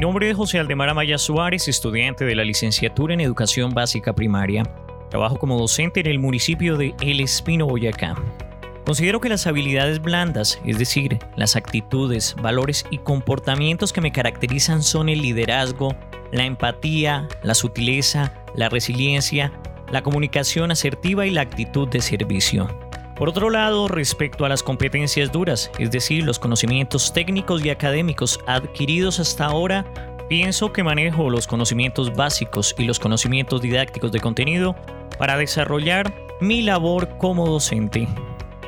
nombre es José Aldemar Amaya Suárez, estudiante de la licenciatura en Educación Básica Primaria. Trabajo como docente en el municipio de El Espino, Boyacá. Considero que las habilidades blandas, es decir, las actitudes, valores y comportamientos que me caracterizan son el liderazgo, la empatía, la sutileza, la resiliencia, la comunicación asertiva y la actitud de servicio. Por otro lado, respecto a las competencias duras, es decir, los conocimientos técnicos y académicos adquiridos hasta ahora, pienso que manejo los conocimientos básicos y los conocimientos didácticos de contenido para desarrollar mi labor como docente.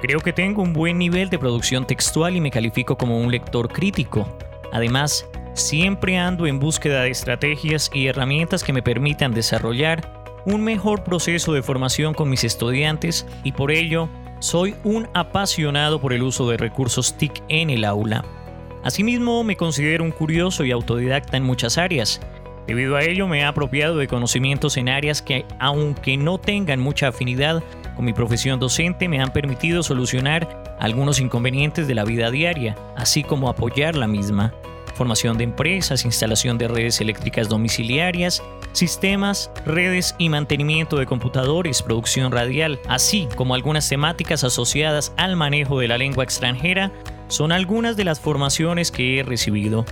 Creo que tengo un buen nivel de producción textual y me califico como un lector crítico. Además, siempre ando en búsqueda de estrategias y herramientas que me permitan desarrollar un mejor proceso de formación con mis estudiantes y por ello soy un apasionado por el uso de recursos TIC en el aula. Asimismo, me considero un curioso y autodidacta en muchas áreas. Debido a ello, me he apropiado de conocimientos en áreas que, aunque no tengan mucha afinidad con mi profesión docente, me han permitido solucionar algunos inconvenientes de la vida diaria, así como apoyar la misma formación de empresas, instalación de redes eléctricas domiciliarias, sistemas, redes y mantenimiento de computadores, producción radial, así como algunas temáticas asociadas al manejo de la lengua extranjera, son algunas de las formaciones que he recibido.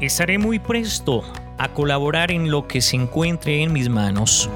Estaré muy presto a colaborar en lo que se encuentre en mis manos.